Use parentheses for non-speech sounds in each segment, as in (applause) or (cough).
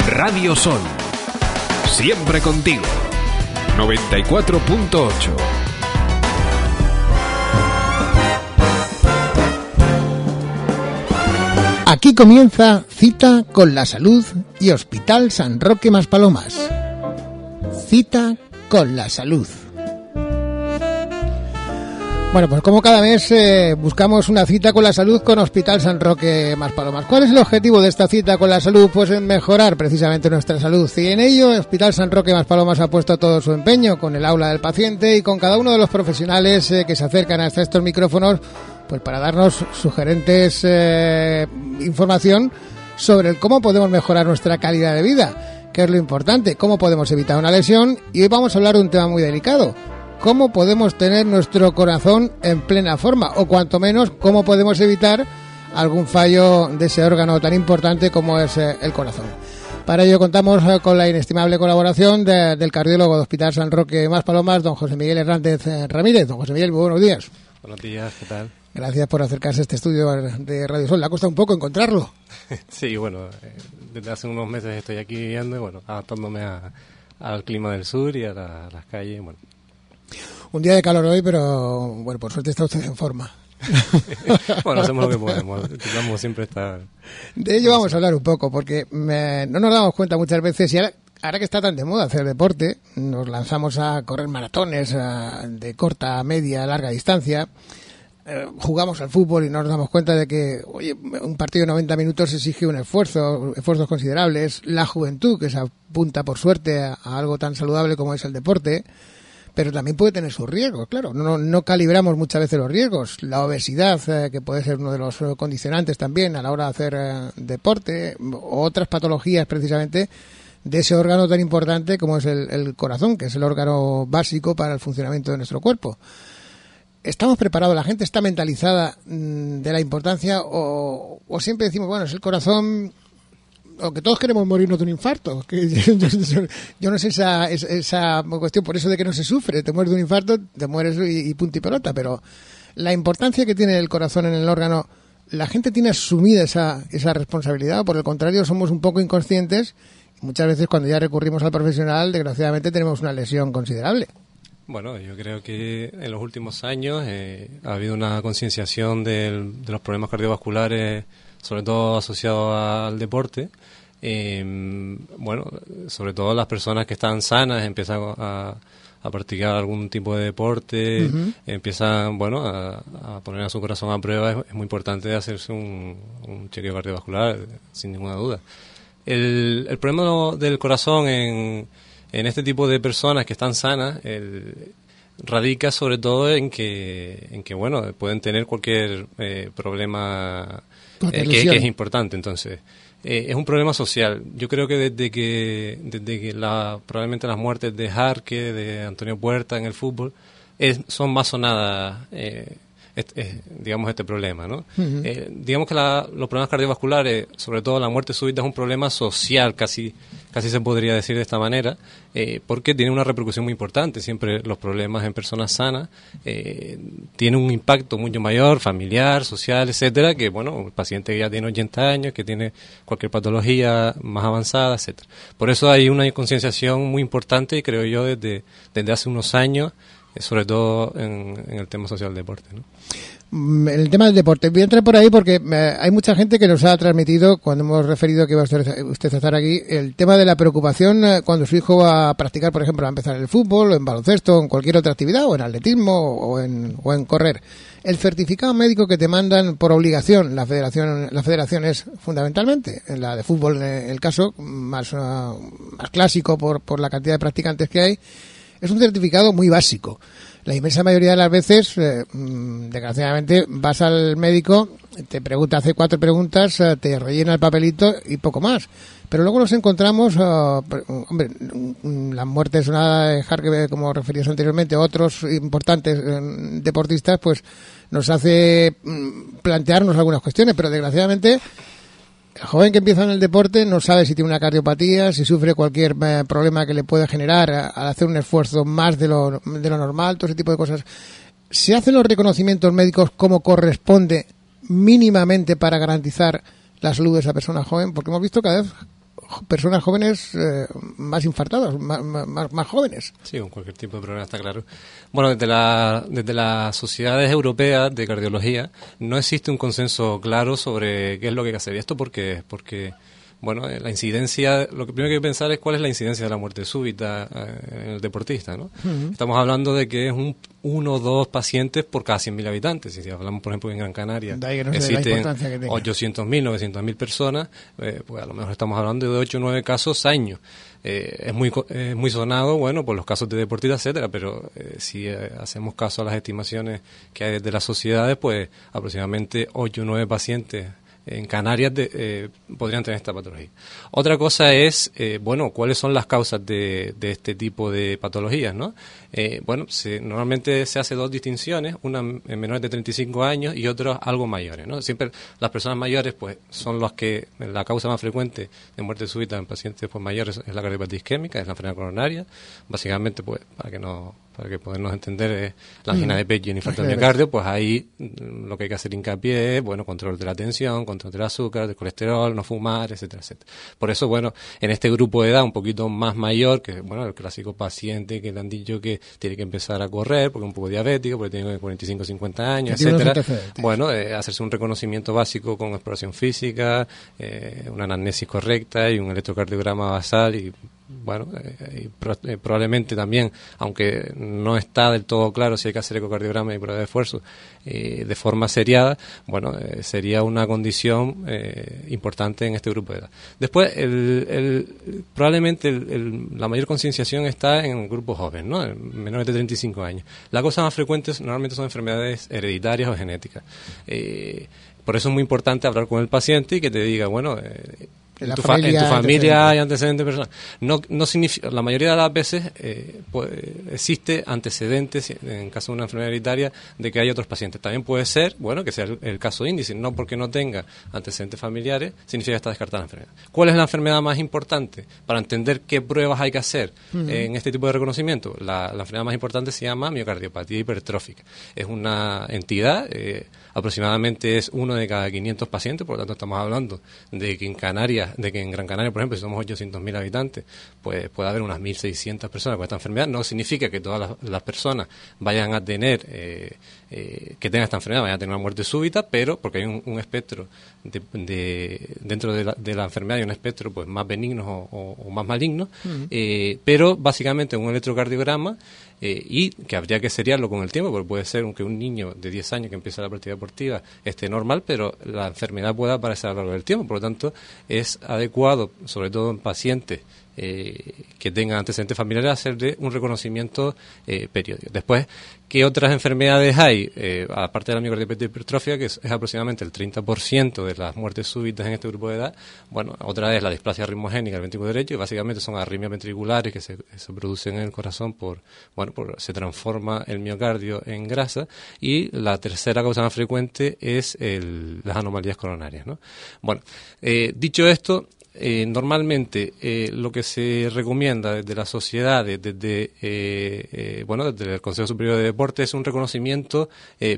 Radio Sol. Siempre contigo. 94.8. Aquí comienza Cita con la Salud y Hospital San Roque Más Palomas. Cita con la Salud. Bueno, pues como cada mes eh, buscamos una cita con la salud con Hospital San Roque Más Palomas. ¿Cuál es el objetivo de esta cita con la salud? Pues en mejorar precisamente nuestra salud. Y en ello, Hospital San Roque Más Palomas ha puesto todo su empeño con el aula del paciente y con cada uno de los profesionales eh, que se acercan hasta estos micrófonos, pues para darnos sugerentes eh, información sobre cómo podemos mejorar nuestra calidad de vida, que es lo importante, cómo podemos evitar una lesión. Y hoy vamos a hablar de un tema muy delicado cómo podemos tener nuestro corazón en plena forma o cuanto menos cómo podemos evitar algún fallo de ese órgano tan importante como es eh, el corazón. Para ello contamos eh, con la inestimable colaboración del cardiólogo de Hospital San Roque Más Palomas, don José Miguel Hernández eh, Ramírez. Don José Miguel, muy buenos días. Buenos días, ¿qué tal? Gracias por acercarse a este estudio de Radio Sol. ¿Le ha costado un poco encontrarlo? (laughs) sí, bueno, desde hace unos meses estoy aquí viviendo y bueno, adaptándome al clima del sur y a, a las calles. Bueno, un día de calor hoy, pero bueno, por suerte está usted en forma. (laughs) bueno, hacemos lo que podemos, intentamos siempre estar... De ello vamos a hablar un poco, porque no nos damos cuenta muchas veces, y ahora, que está tan de moda hacer deporte, nos lanzamos a correr maratones de corta, media, larga distancia, eh, jugamos al fútbol y nos damos cuenta de que, oye, un partido de 90 minutos exige un esfuerzo, esfuerzos considerables, la juventud que se apunta por suerte a algo tan saludable como es el deporte, pero también puede tener sus riesgos, claro. No, no calibramos muchas veces los riesgos. La obesidad, eh, que puede ser uno de los condicionantes también a la hora de hacer eh, deporte, otras patologías precisamente de ese órgano tan importante como es el, corazón, que es el órgano básico para el funcionamiento de nuestro cuerpo. ¿Estamos preparados? ¿La gente está mentalizada mm, de la importancia o siempre decimos, bueno, es el corazón, o que todos queremos morirnos de un infarto. (laughs) Que yo, no sé esa, esa cuestión, por eso de que no se sufre. Te mueres de un infarto, te mueres y, punto y pelota. Pero la importancia que tiene el corazón en el órgano, la gente tiene asumida esa, esa responsabilidad. Por el contrario, somos un poco inconscientes. Muchas veces cuando ya recurrimos al profesional, desgraciadamente tenemos una lesión considerable. Bueno, yo creo que en los últimos años eh, ha habido una concienciación de los problemas cardiovasculares sobre todo asociado al deporte. Eh, bueno, sobre todo las personas que están sanas empiezan a, practicar algún tipo de deporte, empiezan, bueno, a, poner a su corazón a prueba. Es, muy importante hacerse un, un, chequeo cardiovascular, sin ninguna duda. El, el problema del corazón en, en este tipo de personas que están sanas, radica sobre todo en que, en que bueno, pueden tener cualquier eh, problema eh, que, es importante. Entonces, eh, es un problema social. Yo creo que desde que, desde que la, probablemente las muertes de Jarque, de Antonio Puerta en el fútbol, es, son más sonadas eh, digamos, este problema, ¿no? Eh, digamos que los problemas cardiovasculares, sobre todo la muerte súbita, es un problema social, casi, casi se podría decir de esta manera, eh, porque tiene una repercusión muy importante. Siempre los problemas en personas sanas eh, tienen un impacto mucho mayor, familiar, social, etcétera, que, bueno, el paciente que ya tiene 80 años, que tiene cualquier patología más avanzada, etcétera. Por eso hay una concienciación muy importante, creo yo, desde, desde hace unos años, sobre todo en, el tema social del deporte. ¿no? Mm, el tema del deporte. Voy a entrar por ahí porque eh, hay mucha gente que nos ha transmitido, cuando hemos referido que iba a usted a estar aquí, el tema de la preocupación eh, cuando su hijo va a practicar, por ejemplo, a empezar el fútbol, o en baloncesto, o en cualquier otra actividad, o en atletismo, o en, o en correr. El certificado médico que te mandan por obligación la federación, la federación es fundamentalmente, en la de fútbol el caso, más, eh, más clásico por, por la cantidad de practicantes que hay, es un certificado muy básico. la inmensa mayoría de las veces, eh, mm, desgraciadamente, vas al médico, te pregunta, hace cuatro preguntas, eh, te rellena el papelito y poco más. Pero luego nos encontramos, eh, hombre, mm, las muertes nada de Harker, como referías anteriormente, otros importantes deportistas, pues nos hace plantearnos algunas cuestiones, pero desgraciadamente el joven que empieza en el deporte no sabe si tiene una cardiopatía, si sufre cualquier eh, problema que le pueda generar al hacer un esfuerzo más de lo, de lo normal, todo ese tipo de cosas. ¿Se hacen los reconocimientos médicos como corresponde mínimamente para garantizar la salud de esa persona joven? Porque hemos visto cada vez personas jóvenes eh, más infartadas, más, más, jóvenes. Sí, con cualquier tipo de problema, está claro. Bueno, desde, la, desde las sociedades europeas de cardiología no existe un consenso claro sobre qué es lo que hay que hacer. ¿Y esto por qué? Porque bueno, eh, la incidencia, lo que primero que hay que pensar es cuál es la incidencia de la muerte súbita eh, en el deportista, ¿no? Estamos hablando de que es un uno o dos pacientes por cada 100.000 habitantes. Si hablamos, por ejemplo, en Gran Canaria, existen 800.000, 900.000 personas, eh, pues a lo mejor estamos hablando de 8 o 9 casos año. es muy muy sonado, bueno, por los casos de deportistas, etcétera, pero si hacemos caso a las estimaciones que hay de las sociedades, pues aproximadamente 8 o 9 pacientes en Canarias eh, podrían tener esta patología. Otra cosa es, eh, bueno, cuáles son las causas de, este tipo de patologías, ¿no? Eh, bueno, normalmente se hace dos distinciones, una en menores de 35 años y otra algo mayores, ¿no? Siempre las personas mayores, pues, son las que, la causa más frecuente de muerte súbita en pacientes pues, mayores es la cardiopatía isquémica, es la enfermedad coronaria, básicamente, pues, para que no para que podernos entender eh, la angina mm. de pecho y el infarto de miocardio, pues ahí mm, lo que hay que hacer hincapié es, bueno, control de la tensión, control del azúcar, del colesterol, no fumar, etcétera, etcétera. Por eso, bueno, en este grupo de edad un poquito más mayor, que, bueno, el clásico paciente que le han dicho que tiene que empezar a correr porque es un poco diabético, porque tiene 45, 50 años, etcétera. Bueno, eh, hacerse un reconocimiento básico con exploración física, eh, una anamnesis correcta y un electrocardiograma basal y bueno, eh, eh, probablemente también, aunque no está del todo claro si hay que hacer ecocardiograma y prueba de esfuerzo eh, de forma seriada, bueno, sería una condición importante en este grupo de edad. Después, el, probablemente la mayor concienciación está en el grupo joven, ¿no? menores de 35 años. Las cosas más frecuentes normalmente son enfermedades hereditarias o genéticas. por eso es muy importante hablar con el paciente y que te diga, bueno, en, tu, familia, hay antecedentes personales. No, no significa, la mayoría de las veces eh, existe antecedentes, en caso de una enfermedad hereditaria, de que hay otros pacientes. También puede ser, bueno, que sea el, caso índice, no porque no tenga antecedentes familiares, significa que está descartada la enfermedad. ¿Cuál es la enfermedad más importante para entender qué pruebas hay que hacer en este tipo de reconocimiento? La, enfermedad más importante se llama miocardiopatía hipertrófica. Es una entidad, eh, aproximadamente es uno de cada 500 pacientes, por lo tanto estamos hablando de que en Canarias de que en Gran Canaria, por ejemplo, si somos 800.000 habitantes, pues puede haber unas 1.600 personas con esta enfermedad. No significa que todas las, personas vayan a tener, eh, eh, que tengan esta enfermedad, vayan a tener una muerte súbita, pero porque hay un, espectro de, dentro de la, enfermedad, hay un espectro pues más benigno o, más maligno, eh, pero básicamente un electrocardiograma eh, y que habría que seriarlo con el tiempo, porque puede ser que un niño de 10 años que empieza la práctica deportiva esté normal, pero la enfermedad pueda aparecer a lo largo del tiempo. Por lo tanto, es adecuado, sobre todo en pacientes eh, que tengan antecedentes familiares, hacerle un reconocimiento eh, periódico. Después, ¿qué otras enfermedades hay? Eh, aparte de la miocardiopatía hipertrofia, que es, aproximadamente el 30% de las muertes súbitas en este grupo de edad, bueno, otra es la displasia ritmogénica del ventrículo derecho, y básicamente son arritmias ventriculares que se, producen en el corazón por, bueno, por, se transforma el miocardio en grasa, y la tercera causa más frecuente es las anomalías coronarias, ¿no? Bueno, dicho esto, eh, normalmente eh, lo que se recomienda desde las sociedades, desde, eh, bueno, desde el Consejo Superior de Deporte, es un reconocimiento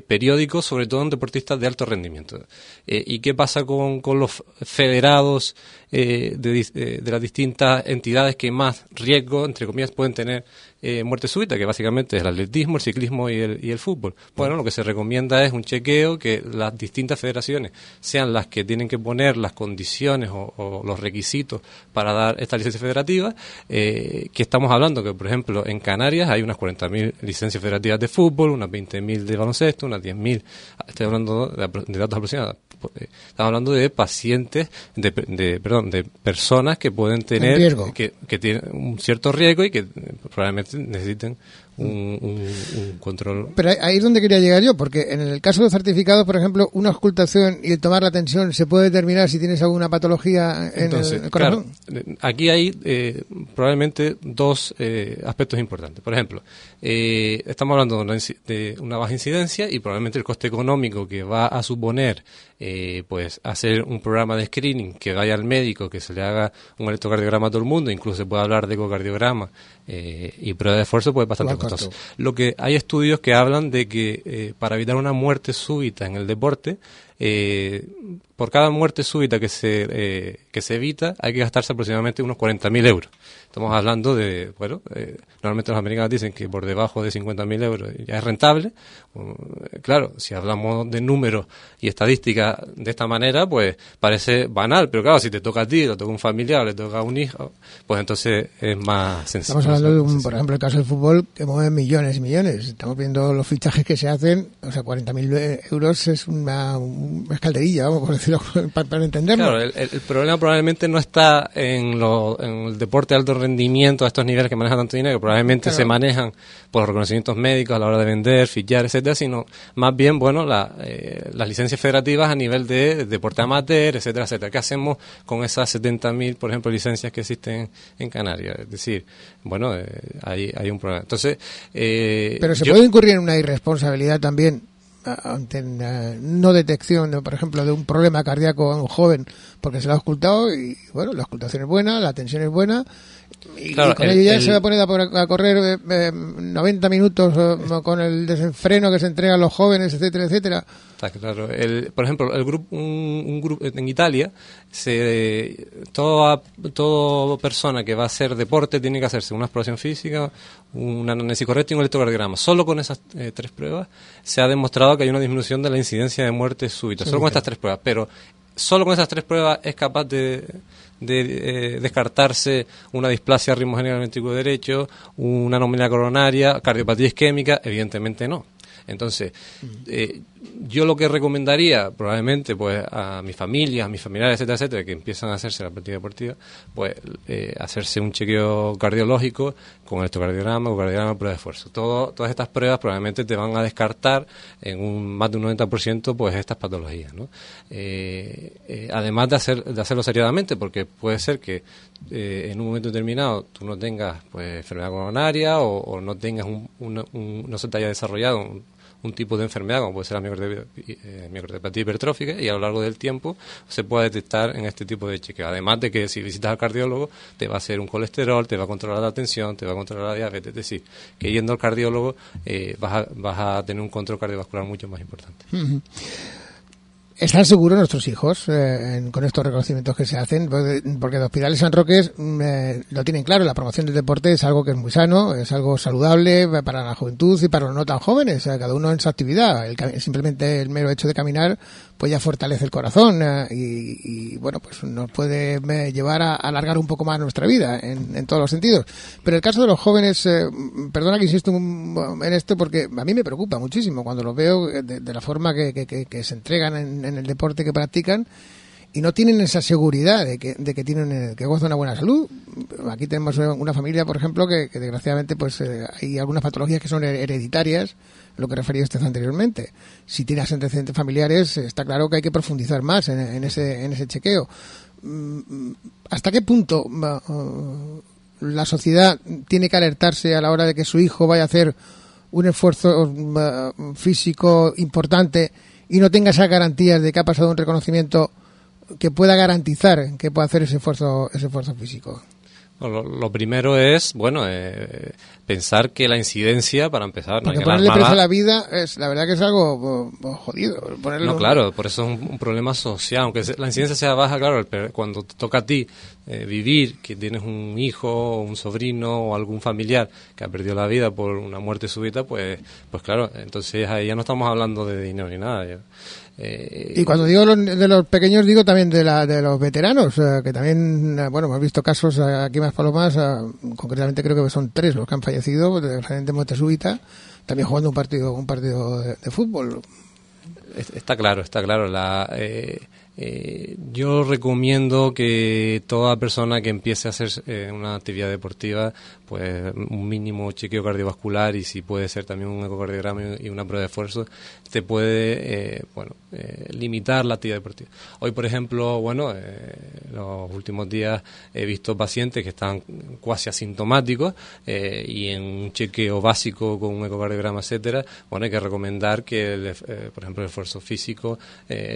periódico, sobre todo en deportistas de alto rendimiento. ¿Y qué pasa con, con los federados de, de, las distintas entidades que más riesgo, entre comillas, pueden tener eh, muerte súbita, que básicamente es el atletismo, el ciclismo y el, y el fútbol. Bueno, lo que se recomienda es un chequeo, que las distintas federaciones sean las que tienen que poner las condiciones o, los requisitos para dar esta licencia federativa, eh, que estamos hablando que, por ejemplo, en Canarias hay unas 40.000 licencias federativas de fútbol, unas 20.000 de baloncesto, unas 10.000, estoy hablando de, datos aproximados, estamos hablando de pacientes, de, de, perdón, de personas que pueden tener, que, que tienen un cierto riesgo y que probablemente necesiten un, control. Pero ahí es donde quería llegar yo, porque en el caso de los certificados, por ejemplo, una ocultación y el tomar la tensión, ¿se puede determinar si tienes alguna patología en el corazón? aquí hay eh, probablemente dos eh, aspectos importantes. Por ejemplo, eh, estamos hablando de una, de una, baja incidencia y probablemente el coste económico que va a suponer pues hacer un programa de screening que vaya al médico, que se le haga un electrocardiograma a todo el mundo, incluso se puede hablar de ecocardiograma y prueba de esfuerzo, pues bastante Lo que hay estudios que hablan de que para evitar una muerte súbita en el deporte, eh, por cada muerte súbita que se, eh, que se evita hay que gastarse aproximadamente unos 40.000 euros. Estamos hablando de, bueno, eh, normalmente los americanos dicen que por debajo de 50.000 euros ya es rentable. claro, si hablamos de números y estadísticas de esta manera, pues parece banal, pero claro, si te toca a ti, le toca a un familiar, le toca a un hijo, pues entonces es más sencillo. Estamos hablando de, un, por ejemplo, el caso del fútbol que mueve millones y millones. Estamos viendo los fichajes que se hacen, o sea, 40.000 euros es una, una escalderilla, vamos por decirlo, (laughs) para, entenderlo. Claro, el, problema probablemente no está en, lo, en el deporte alto rendimiento a estos niveles que manejan tanto dinero, que probablemente se manejan por reconocimientos médicos a la hora de vender, fichar, etcétera, sino más bien, bueno, la, eh, las licencias federativas a nivel de, deporte amateur, etcétera, etcétera. ¿Qué hacemos con esas 70.000, por ejemplo, licencias que existen en Canarias? Es decir, bueno, eh, hay, hay un problema. Entonces, eh, Pero se puede incurrir en una irresponsabilidad también ante no detección, por ejemplo, de un problema cardíaco a un joven porque se lo ha ocultado y bueno, la ocultación es buena, la tensión es buena y, con ello ya se va a poner a, correr 90 eh, minutos eh, con el desenfreno que se entrega a los jóvenes, etcétera, etcétera. Está claro. El, por ejemplo, el grupo, un, grupo en Italia, se, toda, toda persona que va a hacer deporte tiene que hacerse una exploración física, un análisis correcto y un electrocardiograma. Solo con esas eh, tres pruebas se ha demostrado que hay una disminución de la incidencia de muerte súbita. Solo con estas tres pruebas. Pero solo con esas tres pruebas es capaz de de eh, descartarse una displasia ritmogénica del derecho, una anomalía coronaria, cardiopatía isquémica, evidentemente no. Entonces, eh, yo lo que recomendaría, probablemente, pues a mi familia, a mis familiares, etcétera, etcétera, que empiezan a hacerse la práctica deportiva, pues eh, hacerse un chequeo cardiológico con electrocardiograma o cardiograma prueba de esfuerzo. Todo, todas estas pruebas probablemente te van a descartar en un más de un 90% pues estas patologías, ¿no? Eh, además de, hacer, de hacerlo seriadamente, porque puede ser que en un momento determinado tú no tengas pues enfermedad coronaria o, no tengas un, no se te haya desarrollado un, un tipo de enfermedad, como puede ser la eh, microcardiopatía hipertrófica, y a lo largo del tiempo se puede detectar en este tipo de chequeo. Además de que si visitas al cardiólogo, te va a hacer un colesterol, te va a controlar la tensión, te va a controlar la diabetes. Es decir, que yendo al cardiólogo eh, vas, a, vas a tener un control cardiovascular mucho más importante. ¿Están seguros nuestros hijos eh, con estos reconocimientos que se hacen? Porque el Hospital de San Roque mm, eh, lo tienen claro, la promoción del deporte es algo que es muy sano, es algo saludable para la juventud y para los no tan jóvenes, cada uno en su actividad. simplemente el mero hecho de caminar pues ya fortalece el corazón eh, y, bueno, pues nos puede eh, llevar a alargar un poco más nuestra vida en, todos los sentidos. Pero el caso de los jóvenes, eh, perdona que insisto en esto porque a mí me preocupa muchísimo cuando los veo de, la forma que, se entregan en, el deporte que practican y no tienen esa seguridad de que, de que tienen que gozan una buena salud. Aquí tenemos una familia, por ejemplo, que, desgraciadamente pues hay algunas patologías que son hereditarias lo que refería usted anteriormente. Si tienes antecedentes familiares, está claro que hay que profundizar más en, ese, en ese chequeo. Mm, ¿Hasta qué punto uh, la sociedad tiene que alertarse a la hora de que su hijo vaya a hacer un esfuerzo uh, físico importante y no tenga esas garantías de que ha pasado un reconocimiento que pueda garantizar que pueda hacer ese esfuerzo, ese esfuerzo físico? Lo, primero es, bueno, eh, pensar que la incidencia, para empezar, no hay ponerle precio a la vida, es, la verdad que es algo jodido. No, claro, por eso es un, problema social. Aunque la incidencia sea baja, claro, cuando te toca a ti eh, vivir, que tienes un hijo, un sobrino o algún familiar que ha perdido la vida por una muerte súbita, pues, pues claro, entonces ahí ya no estamos hablando de dinero ni nada. Eh, y cuando digo de los pequeños, digo también de, la, de los veteranos, eh, que también, eh, bueno, hemos visto casos aquí más palomas, concretamente creo que son tres los que han fallecido de de muerte súbita, también jugando un partido un partido de, fútbol. Está claro, está claro. La, Eh, yo recomiendo que toda persona que empiece a hacer eh, una actividad deportiva, pues un mínimo chequeo cardiovascular y si puede ser también un ecocardiograma y una prueba de esfuerzo, te puede, eh, bueno, limitar la actividad deportiva. Hoy, por ejemplo, bueno, los últimos días he visto pacientes que están cuasi asintomáticos y en un chequeo básico con un ecocardiograma, etcétera, bueno, hay que recomendar que, por ejemplo, el esfuerzo físico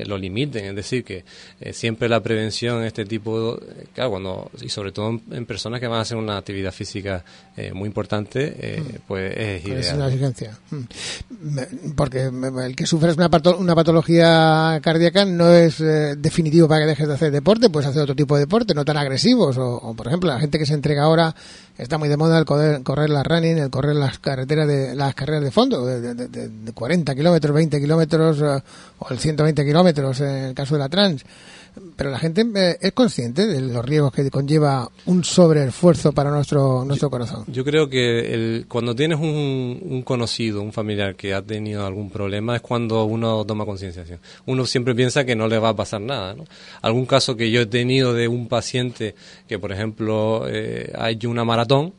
lo limiten, es decir, que eh, siempre la prevención en este tipo, eh, claro, cuando, y sobre todo en, personas que van a hacer una actividad física eh, muy importante, mm. pues es ideal. Es una exigencia. Mm. Porque el que sufres una, una patología cardíaca no es definitivo para que dejes de hacer deporte, puedes hacer otro tipo de deporte, no tan agresivos, o, por ejemplo, la gente que se entrega ahora está muy de moda el correr, correr la running, el correr las carreteras de las carreras de fondo, de, de 40 kilómetros, 20 kilómetros o el 120 kilómetros en el caso de la trans pero la gente eh, es consciente de los riesgos que conlleva un sobreesfuerzo para nuestro nuestro corazón. Yo creo que el, cuando tienes un, conocido, un familiar que ha tenido algún problema es cuando uno toma conciencia. Uno siempre piensa que no le va a pasar nada. ¿no? Algún caso que yo he tenido de un paciente que, por ejemplo, eh, ha hecho una maratón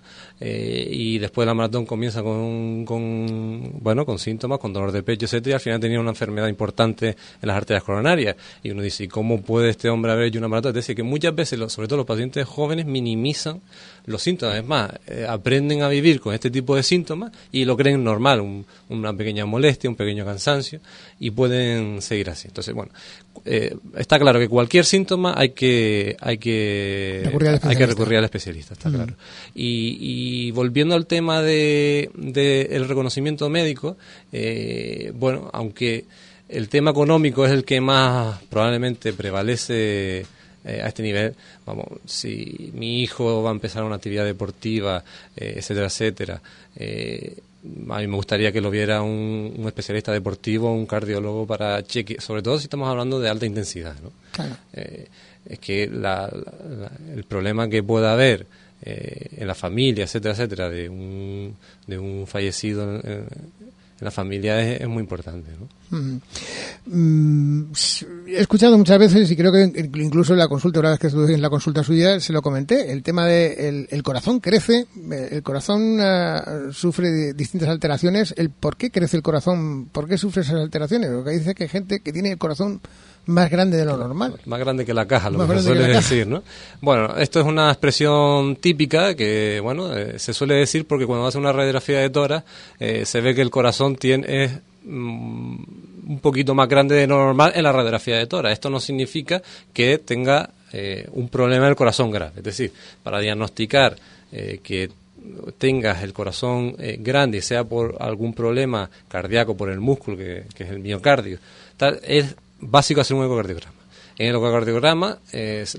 eh, y después de la maratón comienza con, con, bueno, con síntomas, con dolor de pecho, etcétera, y al final tenía una enfermedad importante en las arterias coronarias. Y uno dice, ¿y cómo puede este hombre haber hecho una maratón? Es decir, que muchas veces, sobre todo los pacientes jóvenes, minimizan los síntomas. Es más, eh, aprenden a vivir con este tipo de síntomas y lo creen normal, una pequeña molestia, un pequeño cansancio, y pueden seguir así. Entonces, bueno, eh, está claro que cualquier síntoma hay que hay que recurrir hay que recurrir al especialista, está claro. Y, volviendo al tema de, el reconocimiento médico, eh, bueno, aunque el tema económico es el que más probablemente prevalece eh, a este nivel, vamos, si mi hijo va a empezar una actividad deportiva, eh, etcétera, etcétera, eh, a mí me gustaría que lo viera un, especialista deportivo, un cardiólogo para chequear, sobre todo si estamos hablando de alta intensidad, ¿no? es que el problema que pueda haber en la familia, etcétera, etcétera, de un, de un fallecido en, la familia es, muy importante. ¿no? Mm, he escuchado muchas veces y creo que incluso en la consulta, una vez que estuve en la consulta suya, se lo comenté, el tema de el, corazón crece, el corazón uh, sufre distintas alteraciones, el por qué crece el corazón, por qué sufre esas alteraciones, porque dice que hay gente que tiene el corazón más grande de lo normal. Más grande que la caja, lo que se suele decir, ¿no? Bueno, esto es una expresión típica que, bueno, eh, se suele decir porque cuando hace una radiografía de tora eh, se ve que el corazón tiene es mm, un poquito más grande de lo normal en la radiografía de tora. Esto no significa que tenga eh, un problema del corazón grave. Es decir, para diagnosticar que tengas el corazón grande, sea por algún problema cardíaco, por el músculo, que, que es el miocardio, tal, es básico hacer un ecocardiograma. En el ecocardiograma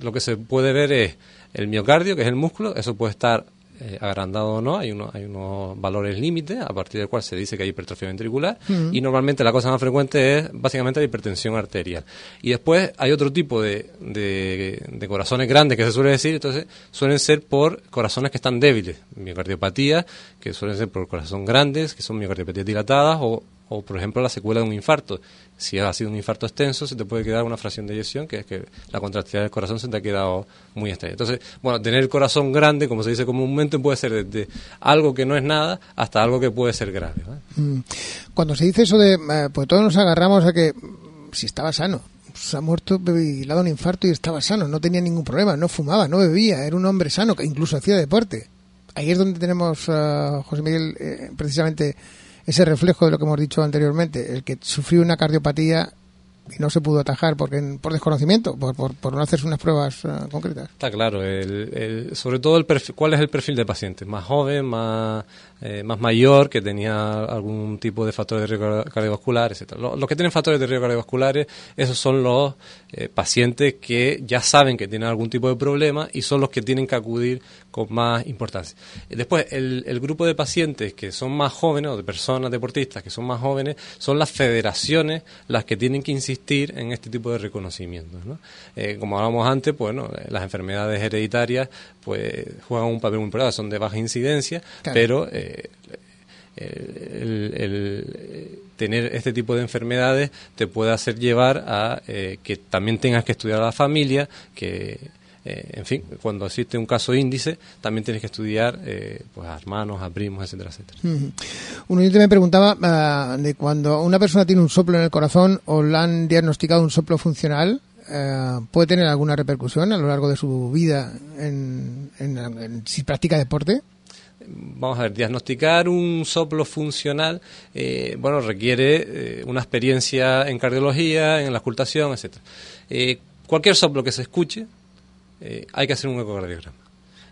lo que se puede ver es el miocardio, que es el músculo, eso puede estar eh, agrandado o no, hay, uno, hay unos valores límites a partir del cual se dice que hay hipertrofia ventricular. Y normalmente la cosa más frecuente es básicamente la hipertensión arterial. Y después hay otro tipo de, de, corazones grandes que se suele decir, entonces suelen ser por corazones que están débiles, miocardiopatía, que suelen ser por corazón grandes, que son miocardiopatías dilatadas o o por ejemplo la secuela de un infarto. Si ha sido un infarto extenso, se te puede quedar una fracción de eyección, que es que la contractilidad del corazón se te ha quedado muy estrecha. Entonces, bueno, tener el corazón grande, como se dice comúnmente, puede ser desde algo que no es nada hasta algo que puede ser grave. Mm. Cuando se dice eso de, eh, pues todos nos agarramos a que si estaba sano, se ha muerto y ha dado un infarto y estaba sano, no tenía ningún problema, no fumaba, no bebía, era un hombre sano, que incluso hacía deporte. Ahí es donde tenemos, uh, José Miguel, eh, precisamente ese reflejo de lo que hemos dicho anteriormente, el que sufrió una cardiopatía y no se pudo atajar porque por desconocimiento, por, por, no hacerse unas pruebas eh, concretas. Está claro, sobre todo el cuál es el perfil de paciente, más joven, más, eh, más mayor, que tenía algún tipo de factores de riesgo cardiovascular, etc. Los, que tienen factores de riesgo cardiovasculares, esos son los eh, pacientes que ya saben que tienen algún tipo de problema y son los que tienen que acudir con más importancia. Después, el, el, grupo de pacientes que son más jóvenes, o de personas deportistas que son más jóvenes, son las federaciones las que tienen que insistir en este tipo de reconocimientos. ¿no? Eh, como hablábamos antes, pues, bueno, las enfermedades hereditarias pues juegan un papel muy importante, son de baja incidencia, pero el, tener este tipo de enfermedades te puede hacer llevar a eh, que también tengas que estudiar a la familia, que eh, en fin, cuando existe un caso índice, también tienes que estudiar eh, pues a hermanos, a primos, etcétera, etcétera. Un oyente me preguntaba ah, de cuando una persona tiene un soplo en el corazón o le han diagnosticado un soplo funcional, eh, ¿puede tener alguna repercusión a lo largo de su vida en, si practica deporte? Vamos a ver, diagnosticar un soplo funcional, bueno, requiere una experiencia en cardiología, en la ocultación, etcétera. cualquier soplo que se escuche eh, hay que hacer un ecocardiograma.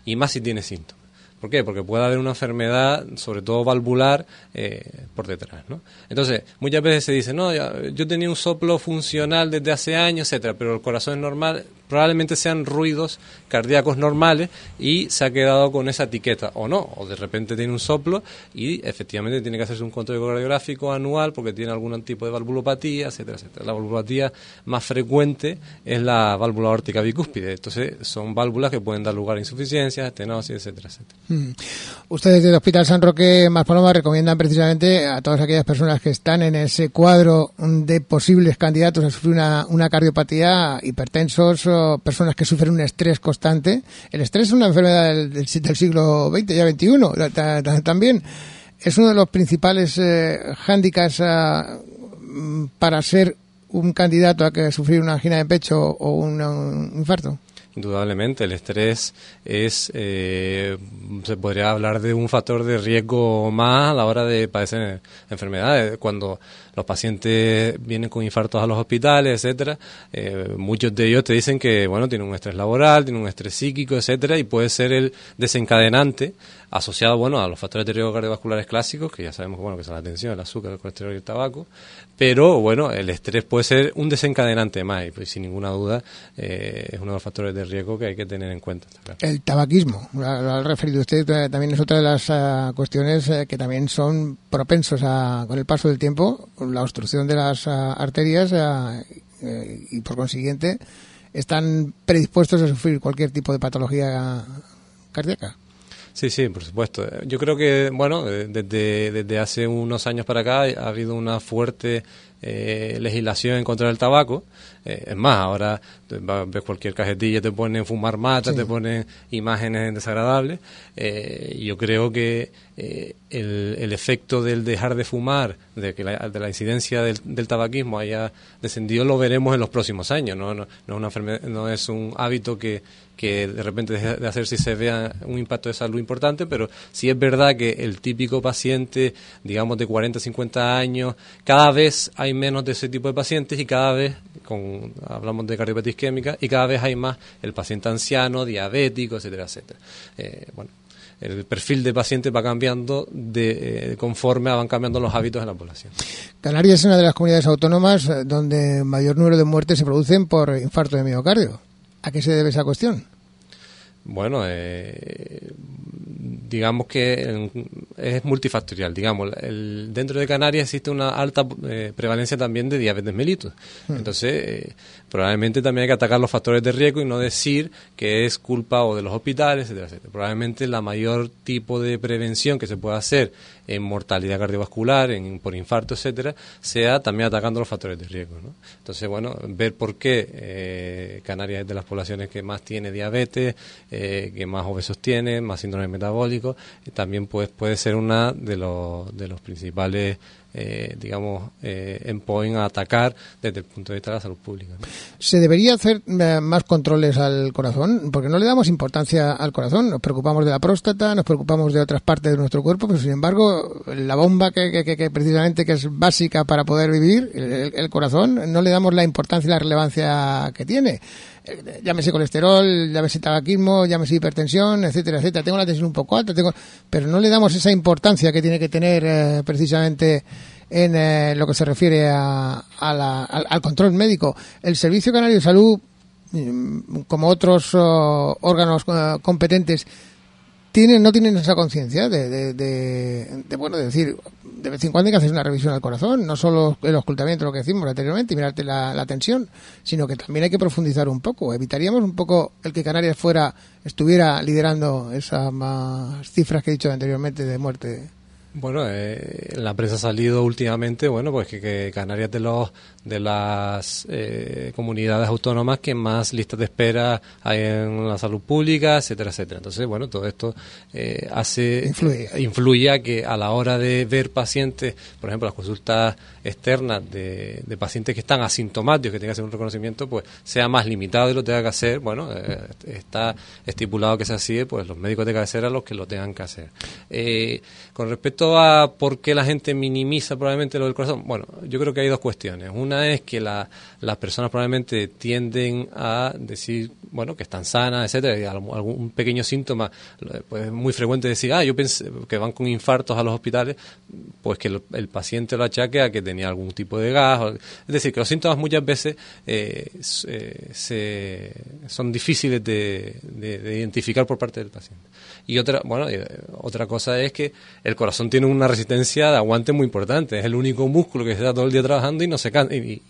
Y más si tiene síntomas. ¿Por qué? Porque puede haber una enfermedad, sobre todo valvular, eh, por detrás. ¿no? Entonces, muchas veces se dice, no, yo tenía un soplo funcional desde hace años, etcétera, pero el corazón es normal probablemente sean ruidos cardíacos normales y se ha quedado con esa etiqueta o no, o de repente tiene un soplo y efectivamente tiene que hacerse un control ecocardiográfico anual porque tiene algún tipo de valvulopatía, etcétera, etcétera. La valvulopatía más frecuente es la válvula órtica bicúspide, entonces son válvulas que pueden dar lugar a insuficiencias, estenosis, etcétera, etcétera. Mm. Ustedes del Hospital San Roque Más Paloma recomiendan precisamente a todas aquellas personas que están en ese cuadro de posibles candidatos a sufrir una, una cardiopatía, hipertensos, personas que sufren un estrés constante. El estrés es una enfermedad del, siglo XX, ya XXI, también. Es uno de los principales eh, hándicaps ah, para ser un candidato a que sufrir una angina de pecho o un infarto. Indudablemente, el estrés es, eh, se podría hablar de un factor de riesgo más a la hora de padecer enfermedades. Cuando los pacientes vienen con infartos a los hospitales, etcétera, eh, muchos de ellos te dicen que, bueno, tienen un estrés laboral, tienen un estrés psíquico, etcétera, y puede ser el desencadenante asociado, bueno, a los factores de riesgo cardiovasculares clásicos, que ya sabemos, bueno, que son la tensión, el azúcar, el colesterol y el tabaco, pero, bueno, el estrés puede ser un desencadenante más, y pues sin ninguna duda eh, es uno de los factores de riesgo que hay que tener en cuenta. El tabaquismo, lo, ha referido usted, eh, también es otra de las ah, cuestiones que también son propensos a, con el paso del tiempo, la obstrucción de las ah, arterias ah, eh, y por consiguiente están predispuestos a sufrir cualquier tipo de patología cardíaca. Sí, sí, por supuesto. Yo creo que, bueno, eh, desde, desde hace unos años para acá ha habido una fuerte eh, legislación en contra del tabaco. Eh, es más, ahora ves cualquier cajetilla, te ponen fumar mata, te ponen imágenes desagradables. Eh, yo creo que el, el, efecto del dejar de fumar, de que la, de la incidencia del, del, tabaquismo haya descendido, lo veremos en los próximos años. No, no, no, una no es un hábito que, que de repente deje de hacer si se vea un impacto de salud importante, pero sí es verdad que el típico paciente, digamos de 40, 50 años, cada vez menos de ese tipo de pacientes y cada vez, con, hablamos de cardiopatía isquémica, y cada vez hay más el paciente anciano, diabético, etcétera, etcétera. Eh, bueno, el perfil de paciente va cambiando de, eh, conforme van cambiando los hábitos de la población. Canarias es una de las comunidades autónomas eh, donde mayor número de muertes se producen por infarto de miocardio. ¿A qué se debe esa cuestión? Bueno, eh, digamos que es multifactorial. Digamos, el, dentro de Canarias existe una alta eh, prevalencia también de diabetes mellitus. Hmm. Entonces, eh, probablemente también hay que atacar los factores de riesgo y no decir que es culpa o de los hospitales, etcétera, etcétera. Probablemente la mayor tipo de prevención que se pueda hacer en mortalidad cardiovascular, en, por infarto, etcétera, sea también atacando los factores de riesgo. ¿no? Entonces, bueno, ver por qué eh, Canarias es de las poblaciones que más tiene diabetes, eh, que más obesos tiene, más síndrome metabólico, también pues, puede ser una de los, de los principales eh, digamos, eh, en point a atacar desde el punto de vista de la salud pública. ¿Se debería hacer eh, más controles al corazón? Porque no le damos importancia al corazón. Nos preocupamos de la próstata, nos preocupamos de otras partes de nuestro cuerpo, pero sin embargo, la bomba que, que, precisamente que es básica para poder vivir, el, corazón, no le damos la importancia y la relevancia que tiene llámese colesterol, llámese tabaquismo, llámese hipertensión, etcétera, etcétera. Tengo la tensión un poco alta, tengo, pero no le damos esa importancia que tiene que tener eh, precisamente en eh, lo que se refiere a, al, control médico. El Servicio Canario de Salud, mm, como otros oh, órganos competentes, tienen, no tienen esa conciencia de, de, bueno, de decir, de vez en cuando hay que hacer una revisión al corazón, no solo el ocultamiento, lo que decimos anteriormente, y mirarte la, tensión, sino que también hay que profundizar un poco. Evitaríamos un poco el que Canarias fuera, estuviera liderando esas cifras que he dicho anteriormente de muerte Bueno, eh, la prensa ha salido últimamente, bueno, pues que, Canarias de los de las eh, comunidades autónomas que más listas de espera hay en la salud pública, etcétera, etcétera. Entonces, bueno, todo esto eh, hace influye. a que a la hora de ver pacientes, por ejemplo, las consultas externas de, pacientes que están asintomáticos, que tengan que hacer un reconocimiento, pues sea más limitado y lo tenga que hacer. Bueno, está estipulado que sea así, pues los médicos de cabecera los que lo tengan que hacer. con respecto a por qué la gente minimiza probablemente lo del corazón, bueno, yo creo que hay dos cuestiones. Una es que la, las personas probablemente tienden a decir, bueno, que están sanas, etcétera, y algún pequeño síntoma, pues es muy frecuente decir, ah, yo pensé que van con infartos a los hospitales, pues que el, paciente lo achaque a que tenía algún tipo de gas. es decir, que los síntomas muchas veces eh, eh, son difíciles de, de, identificar por parte del paciente. Y otra, bueno, eh, otra cosa es que el corazón tiene una resistencia de aguante muy importante. Es el único músculo que está todo el día trabajando y no se cansa y,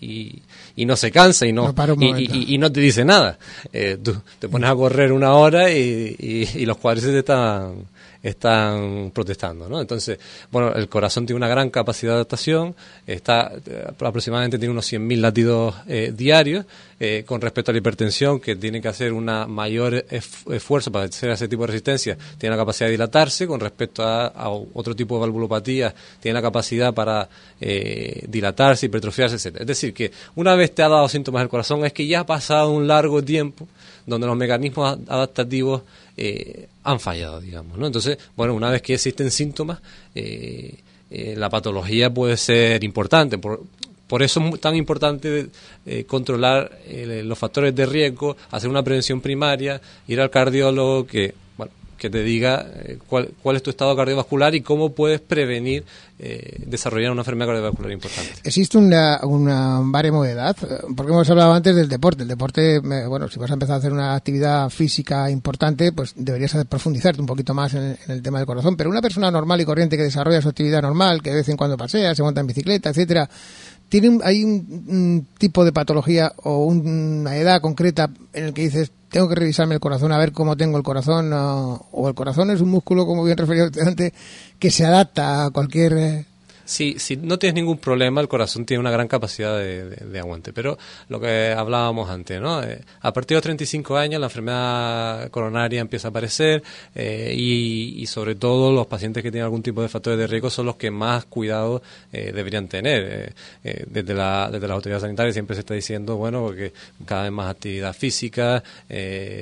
y, no se cansa y no, y, no te dice nada. Eh, tú te pones a correr una hora y, los cuádriceps están están protestando, ¿no? Entonces, bueno, el corazón tiene una gran capacidad de adaptación, está eh, aproximadamente tiene unos 100.000 latidos eh, diarios, eh, con respecto a la hipertensión, que tiene que hacer un mayor esfuerzo para hacer ese tipo de resistencia, tiene la capacidad de dilatarse, con respecto a, otro tipo de valvulopatía, tiene la capacidad para dilatarse, hipertrofiarse, etc. Es decir, que una vez te ha dado síntomas del corazón, es que ya ha pasado un largo tiempo donde los mecanismos adaptativos eh, han fallado, digamos. ¿no? Entonces, bueno, una vez que existen síntomas, eh, eh, la patología puede ser importante. Por, por eso es tan importante controlar los factores de riesgo, hacer una prevención primaria, ir al cardiólogo, que que te diga eh, cuál, cuál, es tu estado cardiovascular y cómo puedes prevenir eh, desarrollar una enfermedad cardiovascular importante. ¿Existe una, una baremo de edad? Porque hemos hablado antes del deporte. El deporte, bueno, si vas a empezar a hacer una actividad física importante, pues deberías profundizarte un poquito más en, el tema del corazón. Pero una persona normal y corriente que desarrolla su actividad normal, que de vez en cuando pasea, se monta en bicicleta, etcétera, ¿tiene hay un, tipo de patología o una edad concreta en el que dices tengo que revisarme el corazón a ver cómo tengo el corazón, o el corazón es un músculo, como bien referido antes, que se adapta a cualquier eh, si, si no tienes ningún problema, el corazón tiene una gran capacidad de, aguante. Pero lo que hablábamos antes, ¿no? Eh, a partir de los 35 años la enfermedad coronaria empieza a aparecer eh, y, sobre todo los pacientes que tienen algún tipo de factores de riesgo son los que más cuidado eh, deberían tener. desde, la, desde la autoridad sanitaria siempre se está diciendo, bueno, porque cada vez más actividad física,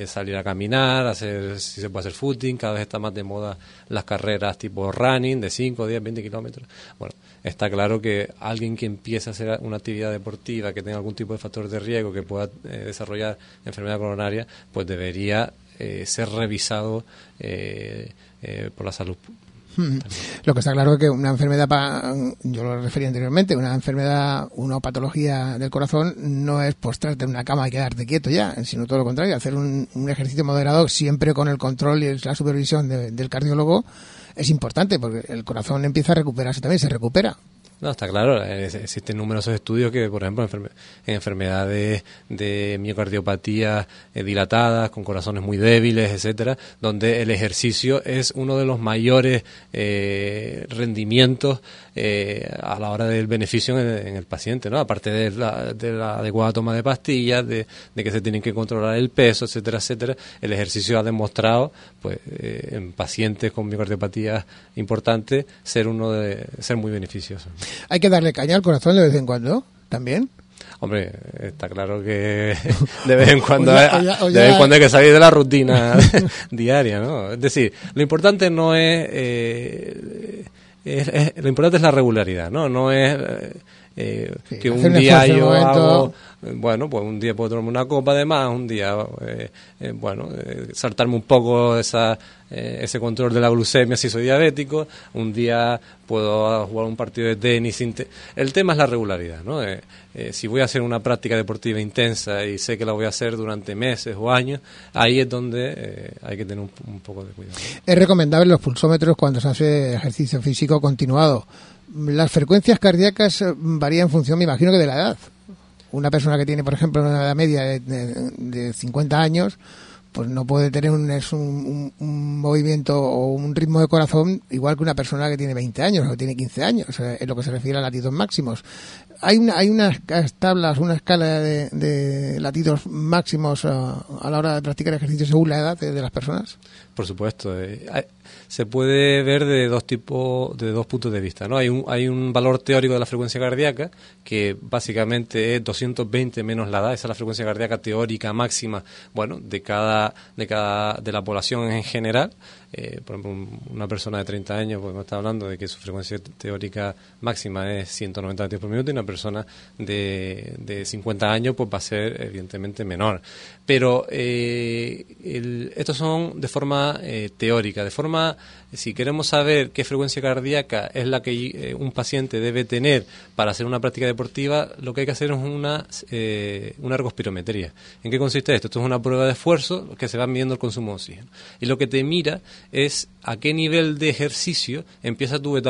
salir a caminar, hacer si se puede hacer footing, cada vez está más de moda las carreras tipo running de 5, 10, 20 kilómetros. Bueno, está claro que alguien que empiece a hacer una actividad deportiva, que tenga algún tipo de factor de riesgo, que pueda eh, desarrollar enfermedad coronaria, pues debería eh, ser revisado eh, por la salud hmm. lo que está claro es que una enfermedad, yo lo refería anteriormente, una enfermedad, una patología del corazón no es postrarte en una cama y quedarte quieto ya, sino todo lo contrario, hacer un, ejercicio moderado siempre con el control y la supervisión del cardiólogo es importante porque el corazón empieza a recuperarse también, se recupera. No, está claro. Existen numerosos estudios que, por ejemplo, en enfermedades de miocardiopatía eh, dilatadas, con corazones muy débiles, etcétera, donde el ejercicio es uno de los mayores eh, rendimientos eh, a la hora del beneficio en, el paciente, ¿no? Aparte de la, de adecuada toma de pastillas, de, que se tienen que controlar el peso, etcétera, etcétera. El ejercicio ha demostrado, pues, en pacientes con miocardiopatía importante, ser uno de ser muy beneficioso. Hay que darle caña al corazón de vez en cuando, también. Hombre, está claro que (laughs) de vez en cuando, cuando hay que salir de la rutina (laughs) diaria, ¿no? Es decir, lo importante no es, eh, lo importante es la regularidad, ¿no? No es eh, que un día yo hago bueno, pues un día puedo tomarme una copa de más, un día, eh, eh, bueno, eh, saltarme un poco esa, ese control de la glucemia si soy diabético, un día puedo jugar un partido de tenis. El tema es la regularidad, ¿no? si voy a hacer una práctica deportiva intensa y sé que la voy a hacer durante meses o años, ahí es donde hay que tener un, poco de cuidado. Es recomendable los pulsómetros cuando se hace ejercicio físico continuado. Las frecuencias cardíacas varían en función, me imagino que de la edad una persona que tiene, por ejemplo, una edad media de, 50 años, pues no puede tener un, es un, un, movimiento o un ritmo de corazón igual que una persona que tiene 20 años o tiene 15 años, en lo que se refiere a latidos máximos. Hay, una, hay unas tablas, una escala de, latidos máximos a, la hora de practicar ejercicio según la edad de, las personas. Por supuesto. Eh, se puede ver de dos tipos, de dos puntos de vista. ¿no? Hay, un, hay un valor teórico de la frecuencia cardíaca que básicamente es 220 menos la edad, esa es la frecuencia cardíaca teórica máxima, bueno, de cada, de cada, de la población en general. Eh, por ejemplo, una persona de 30 años, pues está hablando de que su frecuencia teórica máxima es 190 latidos por minuto y una persona de, de 50 años pues va a ser evidentemente menor. Pero eh, estos son de forma eh, teórica, de forma si queremos saber qué frecuencia cardíaca es la que eh, un paciente debe tener para hacer una práctica deportiva, lo que hay que hacer es una, eh, una ergospirometría. ¿En qué consiste esto? Esto es una prueba de esfuerzo que se va midiendo el consumo de oxígeno. Y lo que te mira es a qué nivel de ejercicio empieza tu,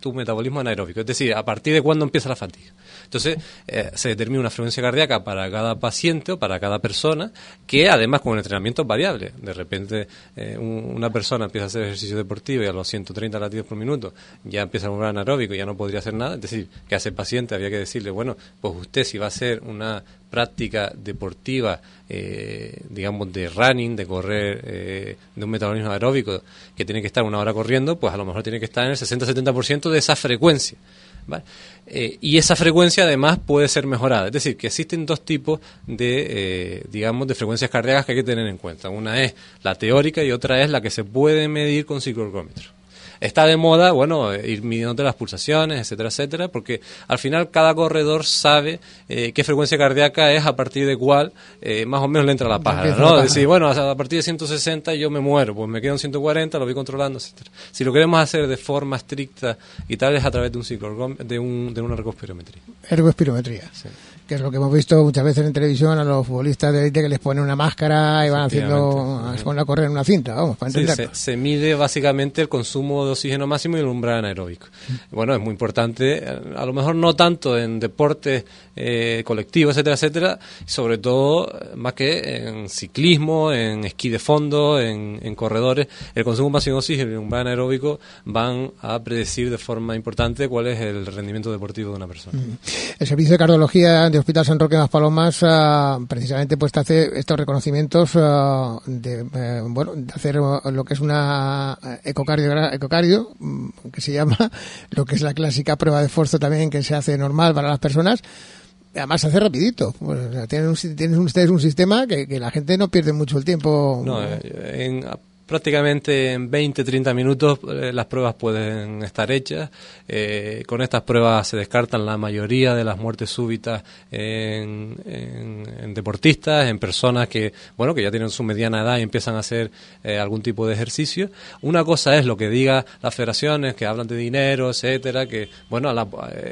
tu metabolismo anaeróbico, es decir, a partir de cuándo empieza la fatiga. Entonces, eh, se determina una frecuencia cardíaca para cada paciente o para cada persona, que además con el entrenamiento variable. De repente, eh, una persona empieza a hacer ejercicio deportivo y a los 130 latidos por minuto ya empieza a mover anaeróbico y ya no podría hacer nada. Es decir, que a ese paciente había que decirle, bueno, pues usted si va a hacer una práctica deportiva, eh, digamos, de running, de correr, de un metabolismo aeróbico, que tiene que estar una hora corriendo, pues a lo mejor tiene que estar en el 60-70% de esa frecuencia. Eh, y esa frecuencia además puede ser mejorada. Es decir, que existen dos tipos de, eh, digamos, de frecuencias cardíacas que hay que tener en cuenta. Una es la teórica y otra es la que se puede medir con ciclorgómetro está de moda, bueno, ir midiendo las pulsaciones, etcétera, etcétera, porque al final cada corredor sabe eh, qué frecuencia cardíaca es a partir de cuál eh, más o menos le entra la pájara, ¿no? Decir, bueno, a partir de 160 yo me muero, pues me quedo en 140, lo voy controlando, etcétera. Si lo queremos hacer de forma estricta y tal es a través de un ciclo, de, un, de una ergospirometría. Ergospirometría. Sí que es lo que hemos visto muchas veces en televisión a los futbolistas de élite que les ponen una máscara y van haciendo, ponen a correr en una cinta, vamos, para se, mide básicamente el consumo de oxígeno máximo y el umbral anaeróbico. Bueno, es muy importante, a lo mejor no tanto en deportes eh, colectivos, etcétera, etcétera, sobre todo más que en ciclismo, en esquí de fondo, en, corredores, el consumo máximo de oxígeno y el umbral anaeróbico van a predecir de forma importante cuál es el rendimiento deportivo de una persona. El servicio de cardiología de Hospital San Roque de las Palomas ah, precisamente pues hace estos reconocimientos ah, de, eh, bueno, de hacer lo que es una ecocardio, ecocardio mm, que se llama, (laughs) lo que es la clásica prueba de esfuerzo también que se hace normal para las personas. Además se hace rapidito. Pues, tienen, ustedes un sistema que, que, la gente no pierde mucho el tiempo. No, eh, en, prácticamente en 20-30 minutos eh, las pruebas pueden estar hechas. Eh, con estas pruebas se descartan la mayoría de las muertes súbitas en, deportistas, en personas que, bueno, que ya tienen su mediana edad y empiezan a hacer eh, algún tipo de ejercicio. Una cosa es lo que diga las federaciones, que hablan de dinero, etcétera, que, bueno,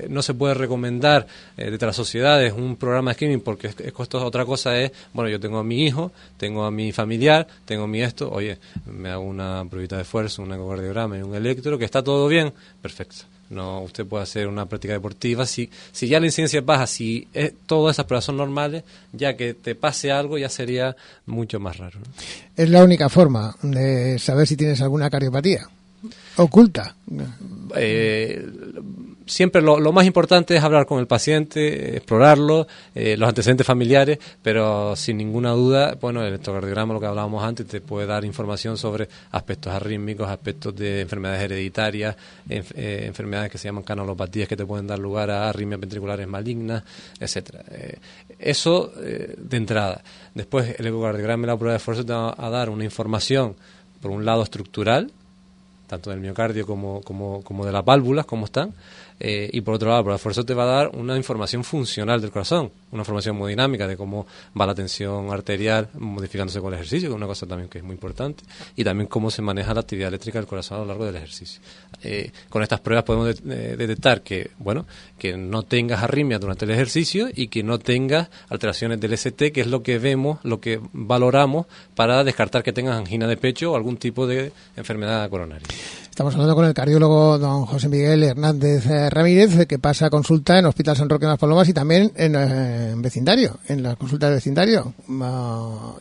no se puede recomendar desde las sociedades un programa de screening porque es, es costoso. Otra cosa es, bueno, yo tengo a mi hijo, tengo a mi familiar, tengo a mi esto, oye, me hago una pruebita de esfuerzo, un ecocardiograma y un electro, que está todo bien, perfecto. No, usted puede hacer una práctica deportiva. Si, si ya la incidencia baja, si todas esas pruebas son normales, ya que te pase algo ya sería mucho más raro. Es la única forma de saber si tienes alguna cardiopatía oculta. Eh, siempre lo, más importante es hablar con el paciente, explorarlo, eh, los antecedentes familiares, pero sin ninguna duda, bueno, el electrocardiograma, lo que hablábamos antes, te puede dar información sobre aspectos arrítmicos, aspectos de enfermedades hereditarias, eh, enfermedades que se llaman canalopatías que te pueden dar lugar a arritmias ventriculares malignas, etcétera. Eh, eso de entrada. Después, el ecocardiograma y la prueba de esfuerzo te va a dar una información, por un lado estructural, tanto del miocardio como, como, como de las válvulas, cómo están, eh, y por otro lado, el esfuerzo te va a dar una información funcional del corazón, una información muy dinámica de cómo va la tensión arterial modificándose con el ejercicio, que es una cosa también que es muy importante, y también cómo se maneja la actividad eléctrica del corazón a lo largo del ejercicio. Eh, con estas pruebas podemos eh, detectar que, bueno, que no tengas arritmia durante el ejercicio y que no tengas alteraciones del ST, que es lo que vemos, lo que valoramos para descartar que tengas angina de pecho o algún tipo de enfermedad coronaria. Estamos hablando con el cardiólogo don José Miguel Hernández eh, Ramírez, que pasa consulta en Hospital San Roque de las Palomas y también en, eh, vecindario, en las consultas de vecindario.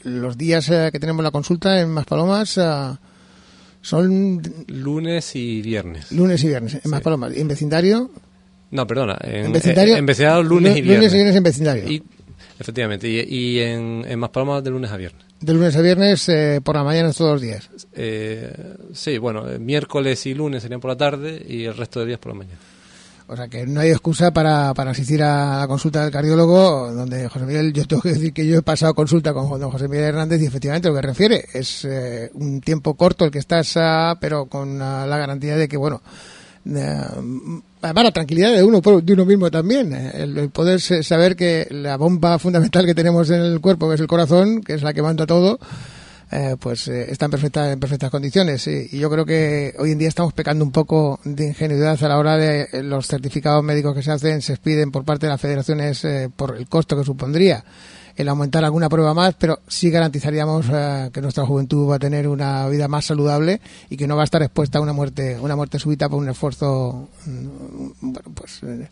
los días que tenemos la consulta en Maspalomas son... Lunes y viernes. Lunes y viernes, en Maspalomas. ¿Y en vecindario? No, perdona. En, vecindario, en vecindario lunes y viernes. Lunes y viernes en vecindario. efectivamente. Y, en, en Maspalomas de lunes a viernes. De lunes a viernes eh, por la mañana todos los días. Eh, sí, bueno, eh, miércoles y lunes serían por la tarde y el resto de días por la mañana. O sea que no hay excusa para, para asistir a la consulta del cardiólogo, donde José Miguel, yo tengo que decir que yo he pasado consulta con don José Miguel Hernández y efectivamente lo que refiere es un tiempo corto el que estás, pero con la garantía de que, bueno, además la tranquilidad de uno de uno mismo también eh, el, poder saber que la bomba fundamental que tenemos en el cuerpo que es el corazón que es la que manda todo eh, pues eh, está en, perfecta, en perfectas condiciones. Y yo creo que hoy en día estamos pecando un poco de ingenuidad a la hora de los certificados médicos que se hacen se piden por parte de las federaciones por el costo que supondría el aumentar alguna prueba más, pero sí garantizaríamos eh, que nuestra juventud va a tener una vida más saludable y que no va a estar expuesta a una muerte, una muerte súbita por un esfuerzo, mm, pues eh,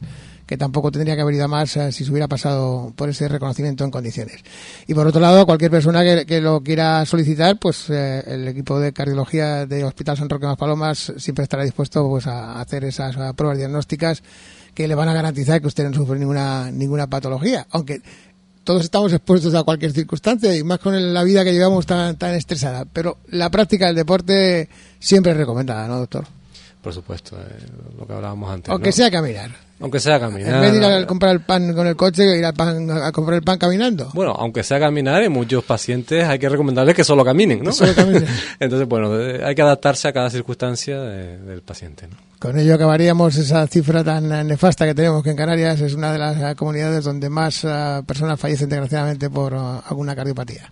que tampoco tendría que haber ido más eh, si se hubiera pasado por ese reconocimiento en condiciones. Y por otro lado, cualquier persona que, lo quiera solicitar, pues el equipo de cardiología de Hospital San Roque Más Palomas siempre estará dispuesto pues a hacer esas pruebas diagnósticas que le van a garantizar que usted no sufre ninguna ninguna patología, aunque todos estamos expuestos a cualquier circunstancia y más con la vida que llevamos tan, tan estresada. Pero la práctica del deporte siempre es recomendada, ¿no, doctor? Por supuesto, eh, lo que hablábamos antes. Aunque sea caminar. Aunque sea caminar. En vez de ir a comprar el pan con el coche, ir al pan, a comprar el pan caminando. Bueno, aunque sea caminar, en muchos pacientes hay que recomendarles que solo caminen, ¿no? Solo caminen. (laughs) Entonces, bueno, hay que adaptarse a cada circunstancia del paciente, ¿no? Con ello acabaríamos esa cifra tan nefasta que tenemos que en Canarias es una de las comunidades donde más eh, personas fallecen desgraciadamente por eh, alguna cardiopatía.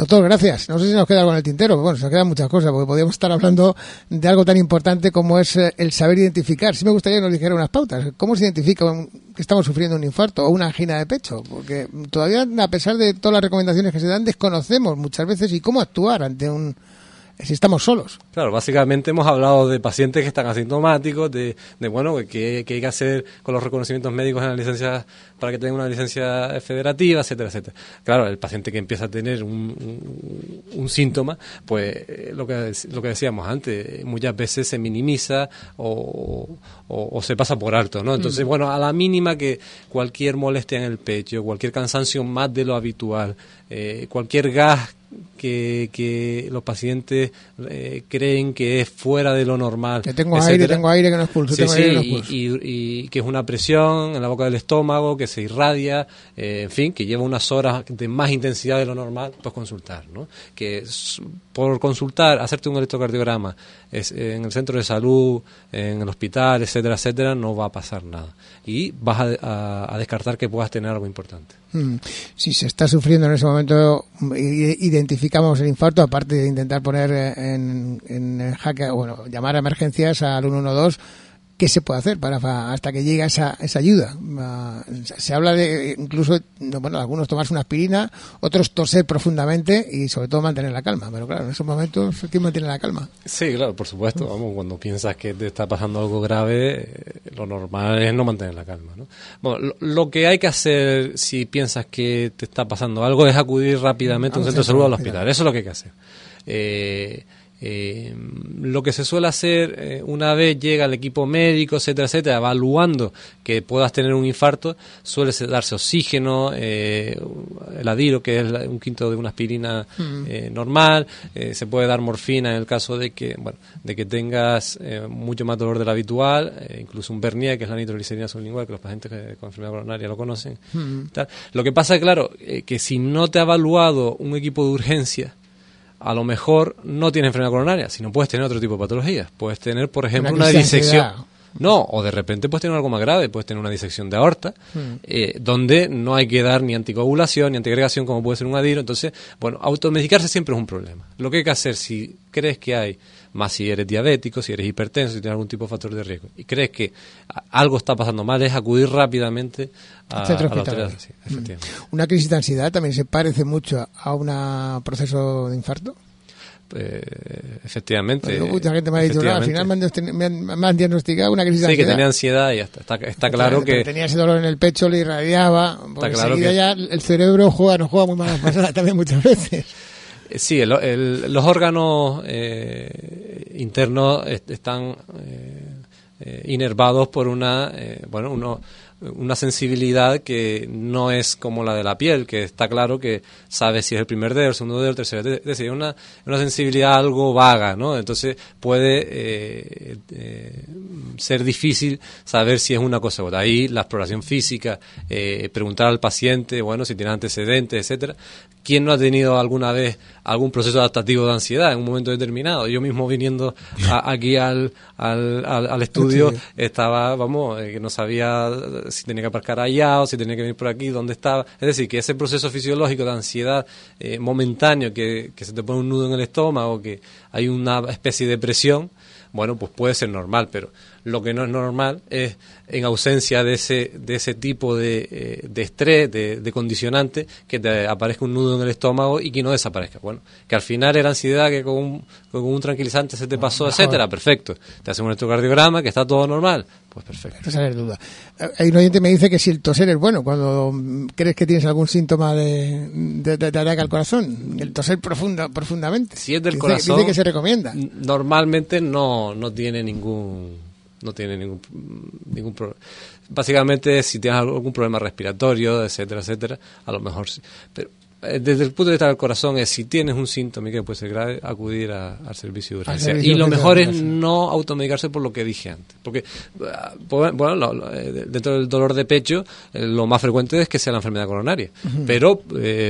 Doctor, gracias. No sé si nos queda algo en el tintero, bueno, se nos quedan muchas cosas, porque podríamos estar hablando de algo tan importante como es eh, el saber identificar. Sí me gustaría que nos dijera unas pautas. ¿Cómo se identifica que estamos sufriendo un infarto o una angina de pecho? Porque todavía, a pesar de todas las recomendaciones que se dan, desconocemos muchas veces y cómo actuar ante un si estamos solos. Claro, básicamente hemos hablado de pacientes que están asintomáticos, de, de bueno, que, hay que hacer con los reconocimientos médicos en la licencia para que tenga una licencia federativa, etcétera, etcétera. Claro, el paciente que empieza a tener un, un, síntoma, pues eh, lo que, lo que decíamos antes, muchas veces se minimiza o, o, se pasa por alto, ¿no? Entonces, mm. bueno, a la mínima que cualquier molestia en el pecho, cualquier cansancio más de lo habitual, eh, cualquier gas que, que los pacientes eh, creen que es fuera de lo normal. Que tengo aire, tengo aire que no expulso. Sí, sí, y, que es una presión en la boca del estómago, que se irradia, eh, en fin, que lleva unas horas de más intensidad de lo normal, pues consultar, ¿no? Que por consultar, hacerte un electrocardiograma es, en el centro de salud, en el hospital, etcétera, etcétera, no va a pasar nada. Y vas a, descartar que puedas tener algo importante. Mm. Si se está sufriendo en ese momento, el infarto, aparte de intentar poner en, en jaque, bueno, llamar a emergencias al 112 ¿qué se puede hacer para hasta que llegue esa, esa ayuda? Ah, se habla de incluso, bueno, algunos tomarse una aspirina, otros toser profundamente y sobre todo mantener la calma. Pero claro, en esos momentos, ¿quién mantiene la calma? Sí, claro, por supuesto. Vamos, cuando piensas que te está pasando algo grave, eh, lo normal es no mantener la calma. ¿no? Bueno, lo, que hay que hacer si piensas que te está pasando algo es acudir rápidamente a un centro de salud o al hospital. Eso es lo que hay que hacer. Eh, eh, lo que se suele hacer eh, una vez llega el equipo médico, etcétera, etcétera, evaluando que puedas tener un infarto, suele darse oxígeno, eh, el adiro, que es un quinto de una aspirina mm. eh, normal, se puede dar morfina en el caso de que, bueno, de que tengas mucho más dolor del habitual, incluso un Bernier, que es la nitroglicerina sublingual, que los pacientes con enfermedad coronaria lo conocen. Mm. Lo que pasa claro, que si no te ha evaluado un equipo de urgencia, a lo mejor no tienes enfermedad coronaria, sino puedes tener otro tipo de patologías. Puedes tener, por ejemplo, una, disección. No, o de repente puedes tener algo más grave, puedes tener una disección de aorta, hmm. eh, donde no hay que dar ni anticoagulación ni antiagregación como puede ser un adiro. Entonces, bueno, automedicarse siempre es un problema. Lo que hay que hacer, si crees que hay, más si eres diabético, si eres hipertenso, si tienes algún tipo de factor de riesgo, y crees que algo está pasando mal, es acudir rápidamente a, la ¿Una crisis de ansiedad también se parece mucho a un proceso de infarto? eh, efectivamente. mucha gente me ha dicho, al final me han, diagnosticado una crisis de ansiedad. Sí, que tenía ansiedad y ya está. Está, claro que... Tenía ese dolor en el pecho, le irradiaba. Está claro que... ya el cerebro juega, no juega muy mal (laughs) pasada también muchas veces. Eh, sí, los órganos eh, internos están eh, inervados por una, bueno, uno, una sensibilidad que no es como la de la piel, que está claro que sabe si es el primer dedo, el segundo dedo, el tercer dedo, es decir, una, una sensibilidad algo vaga, ¿no? Entonces puede eh, eh, ser difícil saber si es una cosa u otra. Ahí la exploración física, eh, preguntar al paciente, bueno, si tiene antecedentes, etcétera. ¿Quién no ha tenido alguna vez algún proceso adaptativo de ansiedad en un momento determinado? Yo mismo viniendo aquí al, al, al, estudio estaba, vamos, que no sabía si tenía que aparcar allá o si tenía que venir por aquí, dónde estaba. Es decir, que ese proceso fisiológico de ansiedad eh, momentáneo, que, que se te pone un nudo en el estómago, que hay una especie de presión, bueno, pues puede ser normal, pero lo que no es normal es, en ausencia de ese, de ese tipo de, eh, de estrés, de, de, condicionante, que te aparezca un nudo en el estómago y que no desaparezca. Bueno, que al final era ansiedad, que con un, con un tranquilizante se te pasó, etcétera, perfecto. Te hacemos un electrocardiograma, que está todo normal, pues perfecto. No duda. Hay un oyente que me dice que si el toser es bueno, cuando crees que tienes algún síntoma de, de, de, ataque al corazón, el toser profunda, profundamente. Si es del corazón. Dice que se recomienda. Normalmente no, no tiene ningún no tiene ningún, ningún problema. Básicamente, si tienes algún problema respiratorio, etcétera, etcétera, a lo mejor sí. Pero desde el punto de vista del corazón es si tienes un síntoma que puede ser grave, acudir al servicio de urgencia. y lo mejor es no automedicarse por lo que dije antes. Porque, ah, pues, bueno, eh, dentro del dolor de pecho, eh, lo más frecuente es que sea la enfermedad coronaria. Pero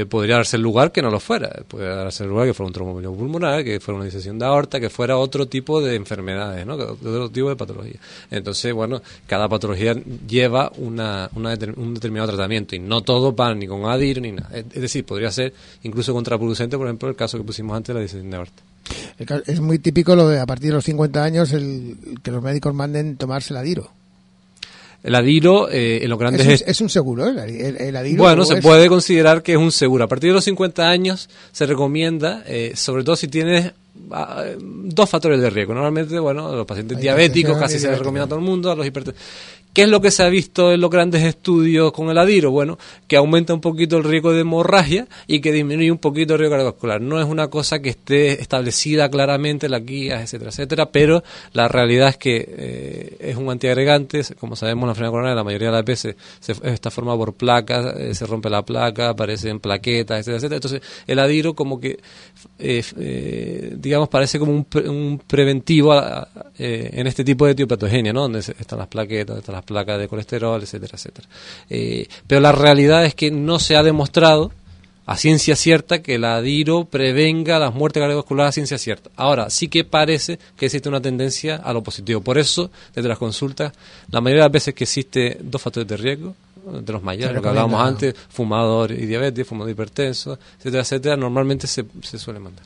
podría darse el lugar que no lo fuera. Podría darse el lugar que fuera un tromboembolismo pulmonar, que fuera una disección de aorta, que fuera otro tipo de enfermedades, ¿no? otro tipo de patología. Entonces, bueno, cada patología lleva una, un determinado tratamiento y no todo van ni con ADIR ni nada. Es, decir, podría ser incluso contraproducente, por ejemplo, el caso que pusimos antes, la disección de aorta. Es muy típico lo de a partir de los 50 años el, que los médicos manden tomarse el adiro. El adiro eh, en los grandes... Es un, es un seguro, el, adiro. Bueno, se puede considerar que es un seguro. A partir de los 50 años se recomienda, eh, sobre todo si tienes ah, dos factores de riesgo. Normalmente, bueno, los pacientes diabéticos casi se les recomienda a todo el mundo, a los hipertensos ¿Qué es lo que se ha visto en los grandes estudios con el adiro? Bueno, que aumenta un poquito el riesgo de hemorragia y que disminuye un poquito el riesgo cardiovascular. No es una cosa que esté establecida claramente en las guías, etcétera, etcétera, pero la realidad es que eh, es un antiagregante. Como sabemos, la enfermedad coronaria la mayoría de las veces se, está formada por placas, eh, se rompe la placa, aparecen plaquetas, etcétera, etcétera. Entonces, el adiro como que, eh, digamos, parece como un, preventivo en este tipo de etiopatogenia, ¿no? Donde están las plaquetas, están las placas de colesterol, etcétera, etcétera. Eh, pero la realidad es que no se ha demostrado a ciencia cierta que la DIRO prevenga las muertes cardiovasculares a ciencia cierta. Ahora, sí que parece que existe una tendencia a lo positivo. Por eso, desde las consultas, la mayoría de las veces que existe dos factores de riesgo, de los mayores, lo que hablábamos antes, fumador y diabetes, fumador hipertenso, etcétera, etcétera, normalmente se, se suele mandar.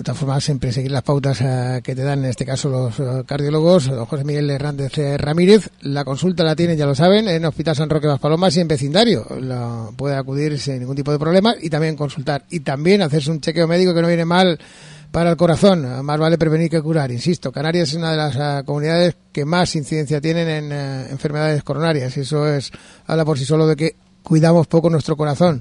De todas formas, siempre seguir las pautas eh, que te dan, en este caso los eh, cardiólogos, don José Miguel Hernández eh, Ramírez. La consulta la tienen, ya lo saben, en Hospital San Roque Palomas y en vecindario. La puede acudir sin ningún tipo de problema y también consultar. Y también hacerse un chequeo médico que no viene mal para el corazón. Más vale prevenir que curar. Insisto, Canarias es una de las comunidades que más incidencia tienen en enfermedades coronarias. Eso es, habla por sí solo de que cuidamos poco nuestro corazón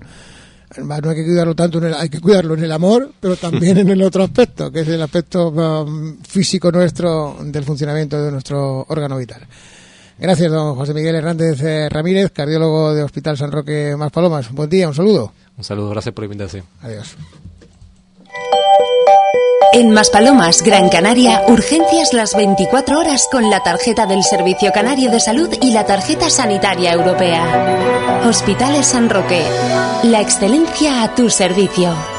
no hay que cuidarlo tanto, hay que cuidarlo en el amor, pero también en el otro aspecto, que es el aspecto um, físico nuestro del funcionamiento de nuestro órgano vital. Gracias, don José Miguel Hernández eh, Ramírez, cardiólogo de Hospital San Roque Más Palomas. Buen día, un saludo. Un saludo, gracias por la invitación. Adiós. En Maspalomas, Gran Canaria, urgencias las 24 horas con la tarjeta del Servicio Canario de Salud y la tarjeta sanitaria europea. Hospitales San Roque. La excelencia a tu servicio.